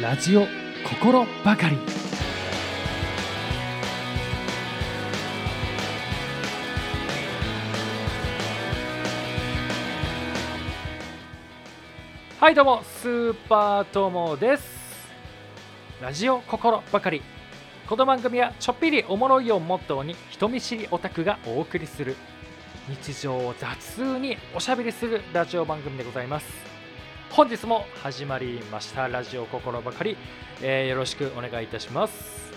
ラジオ心ばかり。はいどうもスーパーともです。ラジオ心ばかり。この番組はちょっぴりおもろいをモットーに人見知りオタクがお送りする日常を雑におしゃべりするラジオ番組でございます。本日も始まりました。ラジオ心ばかり、えーよろしくお願いいたします。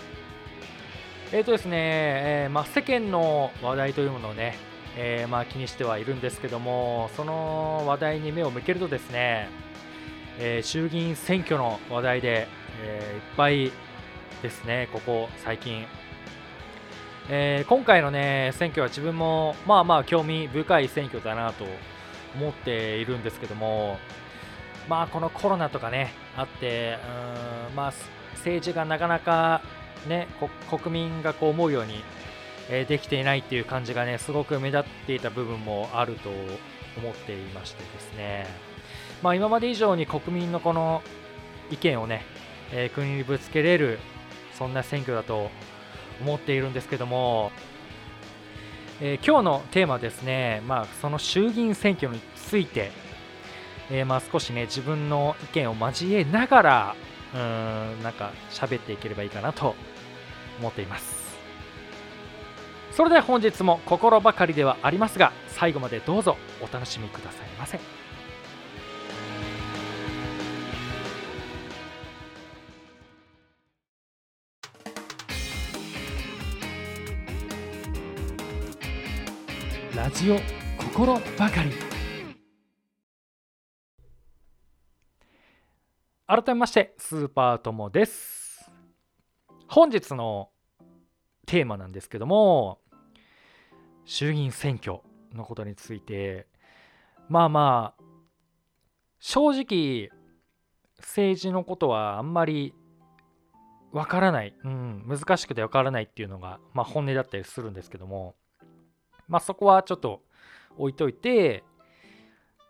えーとですね、えーまあ、世間の話題というものをね、えーまあ、気にしてはいるんですけどもその話題に目を向けるとですね、えー衆議院選挙の話題で、えーいっぱいですねここ最近。えー今回のね選挙は自分もまあまあ興味深い選挙だなと思っているんですけどもまあこのコロナとかねあってうんまあ政治がなかなかねこ国民がこう思うように、えーできていないっていう感じがねすごく目立っていた部分もあると思っていましてですね。まあ今まで以上に国民のこの意見をね、えー国にぶつけれるそんな選挙だと思っているんですけども、えー今日のテーマですね、まあ、その衆議院選挙について、えーまあ、少しね自分の意見を交えながらうーんなんか喋っていければいいかなと思っています。それでは本日も心ばかりではありますが最後までどうぞお楽しみくださいませ。ラジオ心ばかり。改めましてスーパーともです。本日のテーマなんですけども衆議院選挙のことについて。まあまあ正直政治のことはあんまりわからない、うん、難しくてわからないっていうのが、まあ、本音だったりするんですけども。まあそこはちょっと置いといて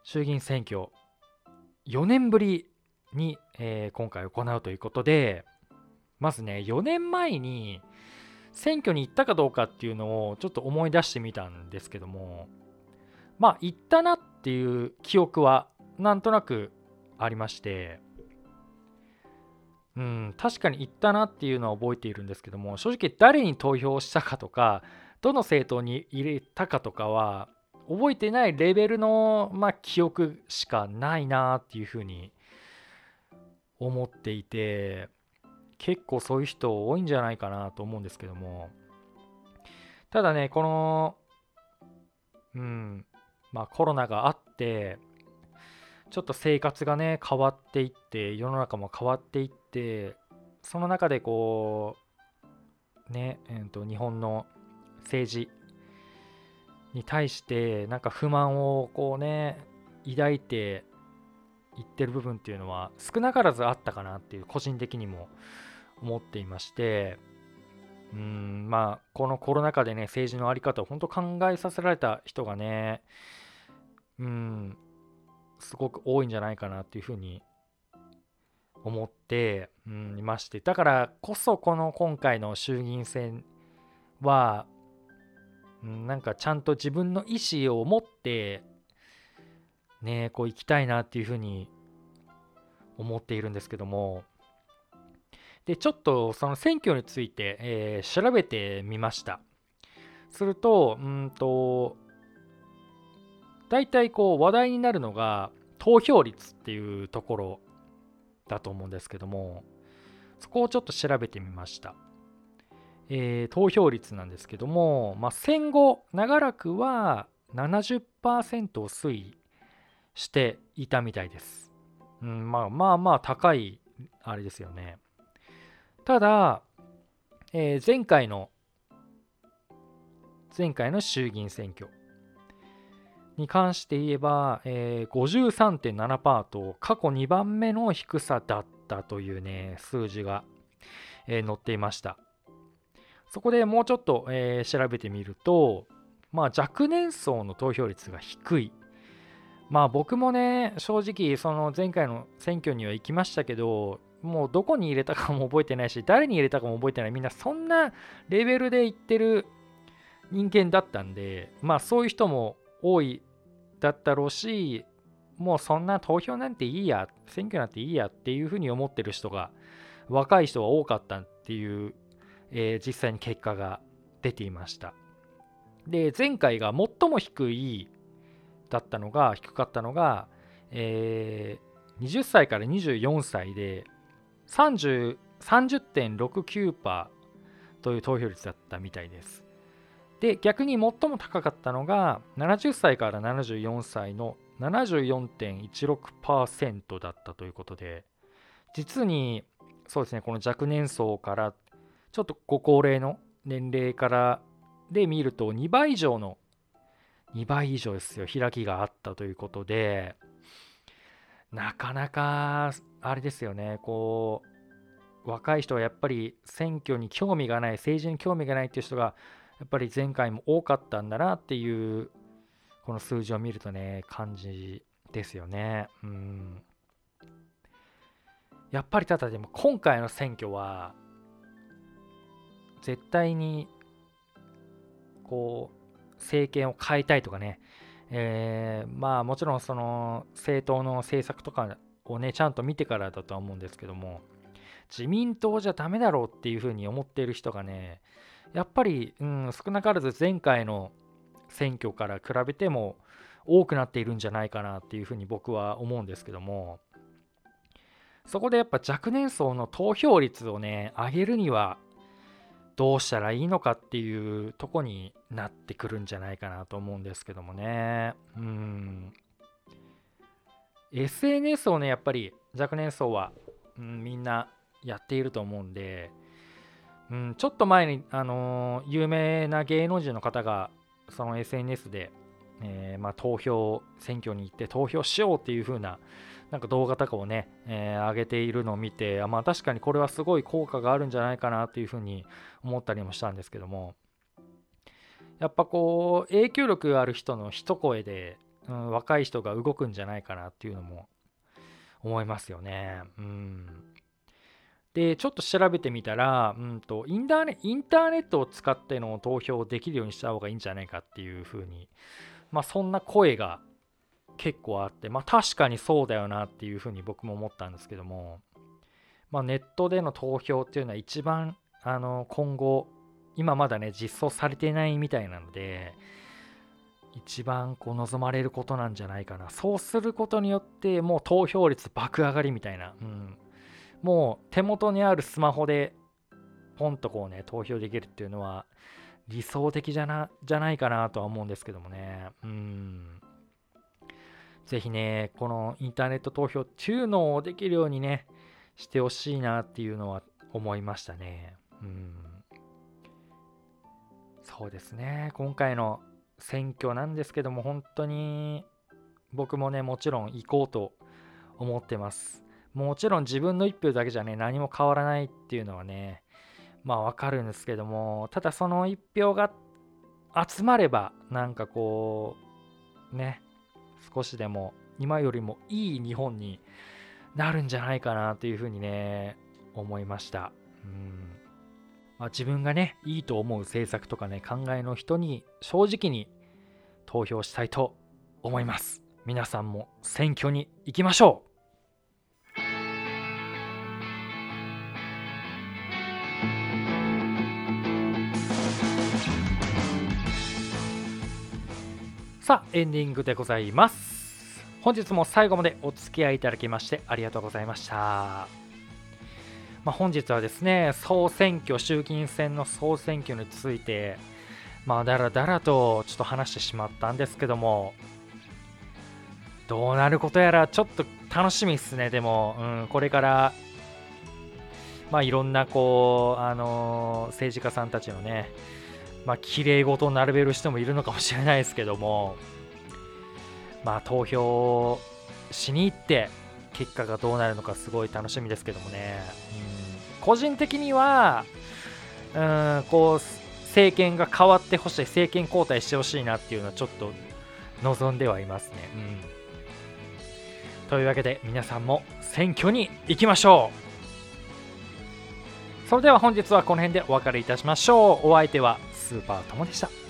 衆議院選挙4年ぶりに、えー今回行うということでまずね4年前に選挙に行ったかどうかっていうのをちょっと思い出してみたんですけどもまあ行ったなっていう記憶はなんとなくありましてうん確かに行ったなっていうのは覚えているんですけども正直誰に投票したかとかどの政党に入れたかとかは覚えてないレベルの、まあ、記憶しかないなっていうふうに思っていて結構そういう人多いんじゃないかなと思うんですけども。ただねこのうんまあコロナがあってちょっと生活がね変わっていって世の中も変わっていってその中でこうねえーと日本の政治に対してなんか不満をこうね抱いて言ってる部分っていうのは少なからずあったかなっていう個人的にも思っていましてうんまあこのコロナ禍でね政治の在り方を本当考えさせられた人がねうんすごく多いんじゃないかなっていうふうに思って、いまして。だからこそこの今回の衆議院選はうんなんかちゃんと自分の意思を持ってねこう行きたいなっていうふうに思っているんですけども。でちょっとその選挙について、えー調べてみました。するとうんと大体こう話題になるのが投票率っていうところだと思うんですけどもそこをちょっと調べてみました。えー投票率なんですけども、まあ、戦後長らくは70%を推移していたみたいです、うん、まあまあまあ高いあれですよねただ、えー前回の前回の衆議院選挙に関して言えば、えー53.7%と過去2番目の低さだったというね数字が、えー載っていましたそこでもうちょっと、えー調べてみると、まあ、若年層の投票率が低い。まあ僕もね、正直、その前回の選挙には行きましたけど、もうどこに入れたかも覚えてないし誰に入れたかも覚えてない。みんなそんなレベルで言ってる人間だったんでまあそういう人も多いだったろうしもうそんな投票なんていいや選挙なんていいやっていうふうに思ってる人が若い人が多かったっていう、えー、実際に結果が出ていました。で前回が最も低いだったのが低かったのが、えー、20歳から24歳で30.69%という投票率だったみたいです。で逆に最も高かったのが70歳から74歳の74.16%だったということで実にそうですねこの若年層からちょっとご高齢の年齢からで見ると2倍以上の2倍以上ですよ開きがあったということで。なかなかあれですよねこう若い人はやっぱり選挙に興味がない政治に興味がないっていう人がやっぱり前回も多かったんだなっていうこの数字を見るとね感じですよね。うん。やっぱりただでも今回の選挙は絶対にこう政権を変えたいとかね、えー、まあもちろんその政党の政策とかをねちゃんと見てからだとは思うんですけども自民党じゃダメだろうっていうふうに思っている人がねやっぱり、うん、少なからず前回の選挙から比べても多くなっているんじゃないかなっていうふうに僕は思うんですけどもそこでやっぱ若年層の投票率をね上げるにはどうしたらいいのかっていうとこになってくるんじゃないかなと思うんですけどもね。うん。SNS をね、やっぱり若年層は、うん、みんなやっていると思うんで、うん、ちょっと前に、あのー、有名な芸能人の方が、その SNS で、えー、まあ、投票、選挙に行って投票しようっていう風な、なんか動画とかをね、えー、上げているのを見て、あまあ確かにこれはすごい効果があるんじゃないかなというふうに思ったりもしたんですけども、やっぱこう、影響力ある人の一声で、うん、若い人が動くんじゃないかなっていうのも思いますよね。うん。で、ちょっと調べてみたら、うんと、インターネインターネットを使っての投票をできるようにした方がいいんじゃないかっていうふうに、まあそんな声が結構あって、まあ確かにそうだよなっていうふうに僕も思ったんですけども、まあネットでの投票っていうのは一番あの今後、今まだね、実装されてないみたいなので、一番こう望まれることなんじゃないかな。そうすることによってもう投票率爆上がりみたいな。うん、もう手元にあるスマホでポンとこうね、投票できるっていうのは理想的じゃなじゃないかなとは思うんですけどもね。うん。ぜひね、このインターネット投票っていうのをできるようにね、してほしいなっていうのは思いましたね。うん。そうですね、今回の選挙なんですけども、本当に僕もね、もちろん行こうと思ってます。もちろん自分の1票だけじゃね、何も変わらないっていうのはね、まあわかるんですけども、ただその1票が集まれば、なんかこう、ね、少しでも今よりもいい日本になるんじゃないかなというふうにね思いました。うんまあ、自分がねいいと思う政策とかね考えの人に正直に投票したいと思います。皆さんも選挙に行きましょうさあ、エンディングでございます。本日も最後までお付き合いいただきましてありがとうございました。まあ、本日はですね、総選挙、衆議院選の総選挙について、まあ、だらだらとちょっと話してしまったんですけども、どうなることやらちょっと楽しみですね、でも、うん、これから、まあ、いろんなこう、あのー、政治家さんたちのね、まあ、綺麗事を並べる人もいるのかもしれないですけども、まあ、投票しに行って結果がどうなるのかすごい楽しみですけどもね、うん、個人的には、うん、こう政権が変わってほしい政権交代してほしいなっていうのはちょっと望んではいますね、うん、というわけで皆さんも選挙に行きましょう。それでは本日はこの辺でお別れいたしましょう。お相手はスーパーともでした。